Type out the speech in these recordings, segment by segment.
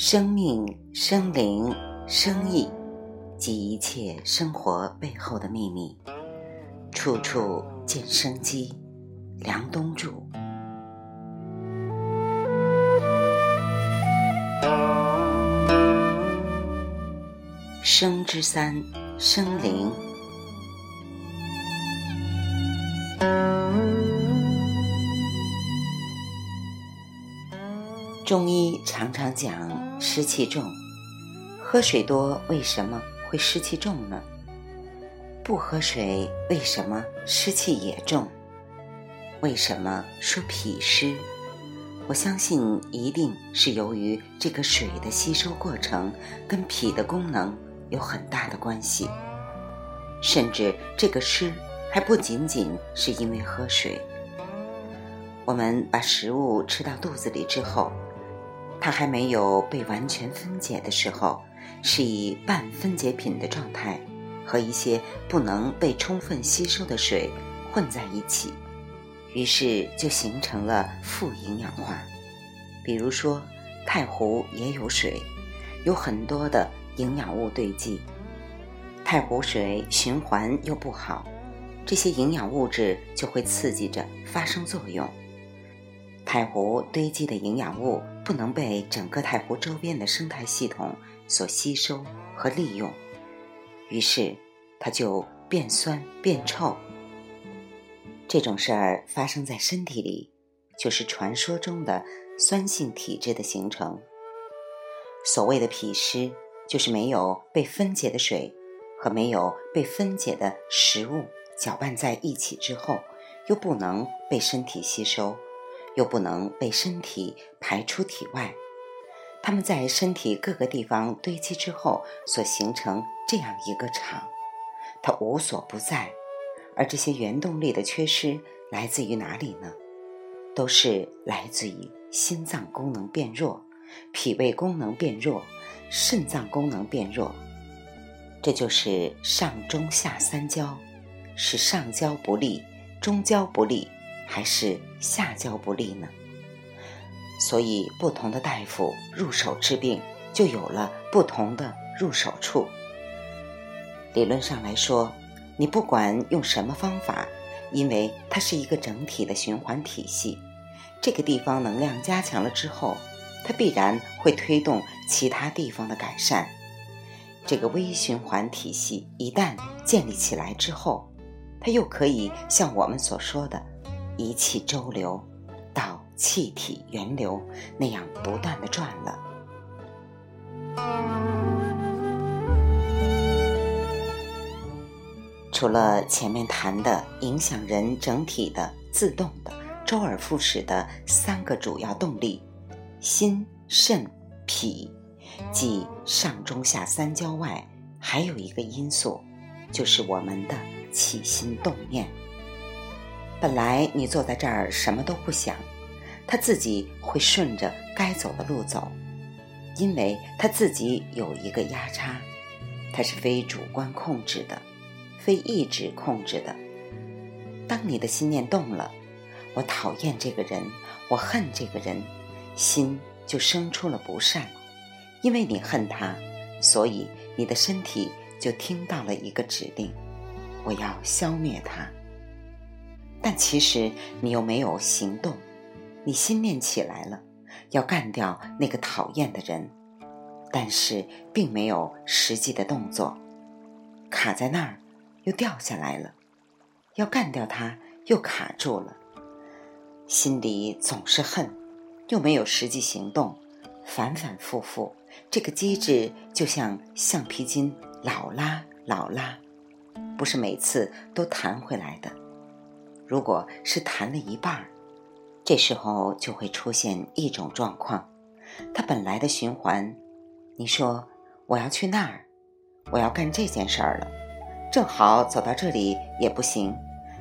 生命、生灵、生意，及一切生活背后的秘密，处处见生机。梁冬柱。生之三，生灵。中医常常讲湿气重，喝水多为什么会湿气重呢？不喝水为什么湿气也重？为什么说脾湿？我相信一定是由于这个水的吸收过程跟脾的功能有很大的关系，甚至这个湿还不仅仅是因为喝水。我们把食物吃到肚子里之后。它还没有被完全分解的时候，是以半分解品的状态，和一些不能被充分吸收的水混在一起，于是就形成了富营养化。比如说，太湖也有水，有很多的营养物堆积，太湖水循环又不好，这些营养物质就会刺激着发生作用。太湖堆积的营养物不能被整个太湖周边的生态系统所吸收和利用，于是它就变酸变臭。这种事儿发生在身体里，就是传说中的酸性体质的形成。所谓的脾湿，就是没有被分解的水和没有被分解的食物搅拌在一起之后，又不能被身体吸收。又不能被身体排出体外，它们在身体各个地方堆积之后，所形成这样一个场，它无所不在。而这些原动力的缺失来自于哪里呢？都是来自于心脏功能变弱、脾胃功能变弱、肾脏功能变弱。这就是上中下三焦，是上焦不利，中焦不利。还是下焦不利呢？所以不同的大夫入手治病，就有了不同的入手处。理论上来说，你不管用什么方法，因为它是一个整体的循环体系，这个地方能量加强了之后，它必然会推动其他地方的改善。这个微循环体系一旦建立起来之后，它又可以像我们所说的。一气周流，到气体源流那样不断的转了。除了前面谈的影响人整体的自动的周而复始的三个主要动力，心、肾、脾，即上中下三焦外，还有一个因素，就是我们的起心动念。本来你坐在这儿什么都不想，他自己会顺着该走的路走，因为他自己有一个压差，他是非主观控制的，非意志控制的。当你的心念动了，我讨厌这个人，我恨这个人，心就生出了不善，因为你恨他，所以你的身体就听到了一个指令：我要消灭他。但其实你又没有行动，你心念起来了，要干掉那个讨厌的人，但是并没有实际的动作，卡在那儿，又掉下来了，要干掉他又卡住了，心里总是恨，又没有实际行动，反反复复，这个机制就像橡皮筋老拉老拉，不是每次都弹回来的。如果是弹了一半儿，这时候就会出现一种状况：它本来的循环，你说我要去那儿，我要干这件事儿了，正好走到这里也不行，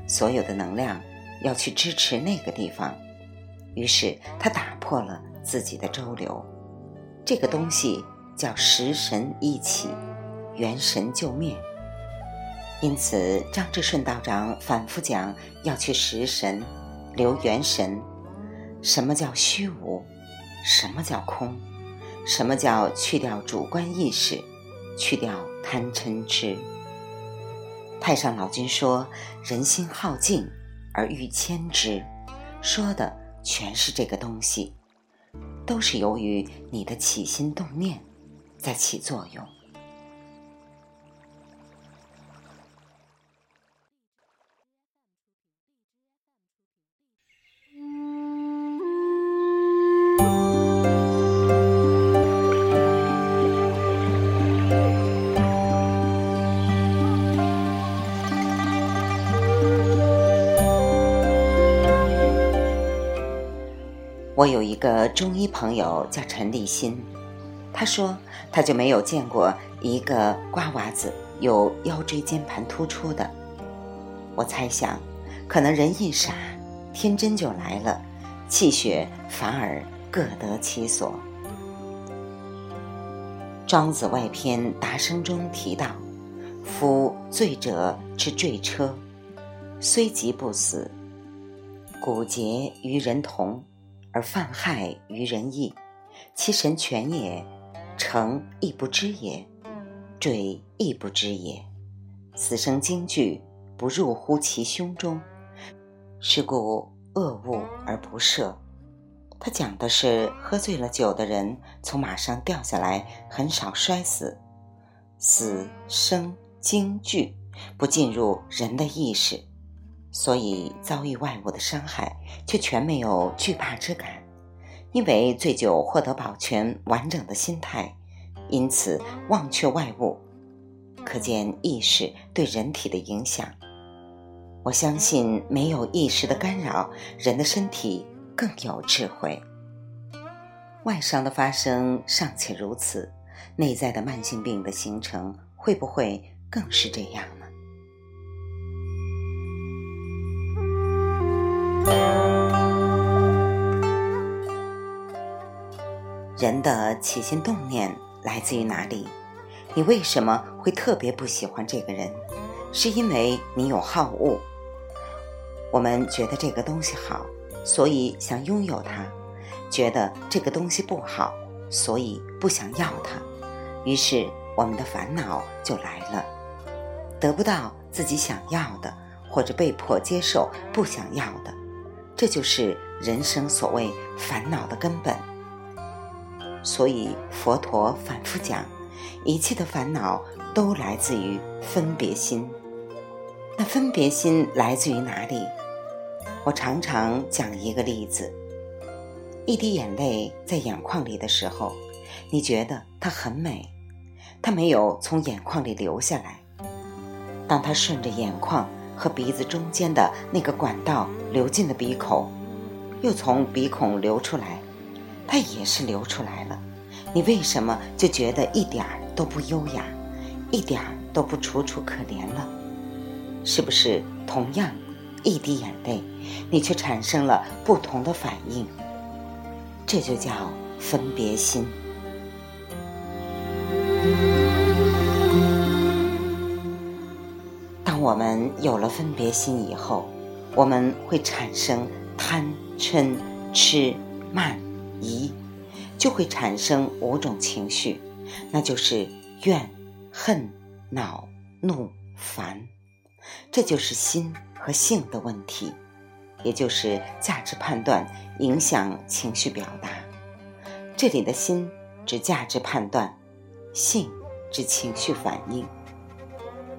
所有的能量要去支持那个地方，于是它打破了自己的周流。这个东西叫食神一起，元神就灭。因此，张志顺道长反复讲要去食神、留元神。什么叫虚无？什么叫空？什么叫去掉主观意识，去掉贪嗔痴。太上老君说：“人心好静而欲牵之”，说的全是这个东西，都是由于你的起心动念在起作用。我有一个中医朋友叫陈立新，他说他就没有见过一个瓜娃子有腰椎间盘突出的。我猜想，可能人一傻，天真就来了，气血反而各得其所。庄子外篇《达生》中提到：“夫醉者之坠车，虽疾不死，骨节与人同。”而犯害于人意，其神权也，成亦不知也，坠亦不知也。此生惊惧，不入乎其胸中，是故恶物而不赦。他讲的是喝醉了酒的人从马上掉下来，很少摔死，死生惊惧不进入人的意识。所以遭遇外物的伤害，却全没有惧怕之感，因为醉酒获得保全完整的心态，因此忘却外物。可见意识对人体的影响。我相信没有意识的干扰，人的身体更有智慧。外伤的发生尚且如此，内在的慢性病的形成会不会更是这样呢？人的起心动念来自于哪里？你为什么会特别不喜欢这个人？是因为你有好恶。我们觉得这个东西好，所以想拥有它；觉得这个东西不好，所以不想要它。于是我们的烦恼就来了。得不到自己想要的，或者被迫接受不想要的，这就是人生所谓烦恼的根本。所以佛陀反复讲，一切的烦恼都来自于分别心。那分别心来自于哪里？我常常讲一个例子：一滴眼泪在眼眶里的时候，你觉得它很美，它没有从眼眶里流下来。当它顺着眼眶和鼻子中间的那个管道流进了鼻孔，又从鼻孔流出来。它也是流出来了，你为什么就觉得一点都不优雅，一点都不楚楚可怜了？是不是同样一滴眼泪，你却产生了不同的反应？这就叫分别心。当我们有了分别心以后，我们会产生贪嗔痴慢。疑，就会产生五种情绪，那就是怨、恨、恼、怒、烦。这就是心和性的问题，也就是价值判断影响情绪表达。这里的心指价值判断，性指情绪反应。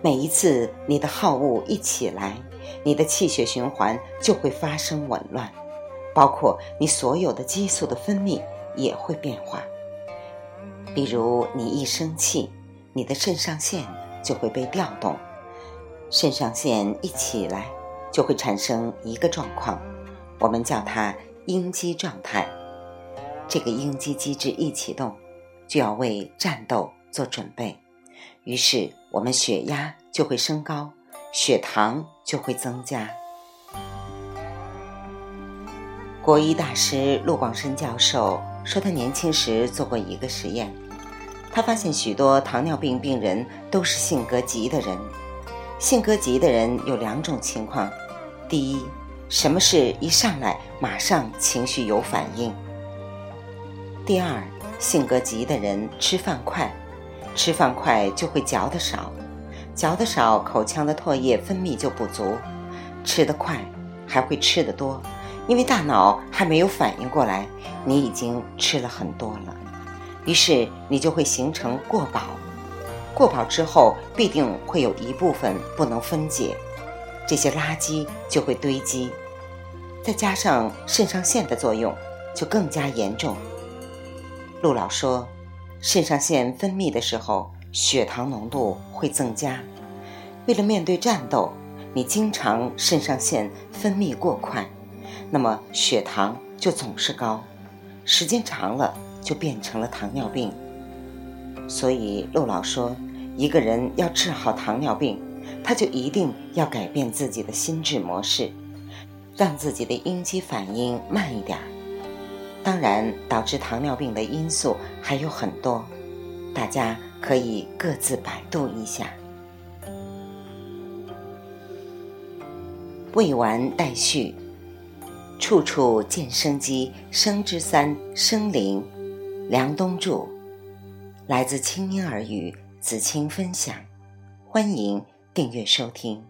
每一次你的好恶一起来，你的气血循环就会发生紊乱。包括你所有的激素的分泌也会变化。比如你一生气，你的肾上腺就会被调动，肾上腺一起来就会产生一个状况，我们叫它应激状态。这个应激机制一启动，就要为战斗做准备，于是我们血压就会升高，血糖就会增加。国医大师陆广深教授说，他年轻时做过一个实验，他发现许多糖尿病病人都是性格急的人。性格急的人有两种情况：第一，什么事一上来马上情绪有反应；第二，性格急的人吃饭快，吃饭快就会嚼得少，嚼得少，口腔的唾液分泌就不足，吃得快还会吃得多，因为大脑还没有反应过来，你已经吃了很多了，于是你就会形成过饱，过饱之后必定会有一部分不能分解，这些垃圾就会堆积，再加上肾上腺的作用，就更加严重。陆老说，肾上腺分泌的时候，血糖浓度会增加。为了面对战斗，你经常肾上腺分泌过快，那么血糖就总是高，时间长了就变成了糖尿病。所以陆老说，一个人要治好糖尿病，他就一定要改变自己的心智模式，让自己的应激反应慢一点儿。当然，导致糖尿病的因素还有很多，大家可以各自百度一下。未完待续，处处见生机。生之三，生灵。梁东著，来自清音耳语，子清分享，欢迎订阅收听。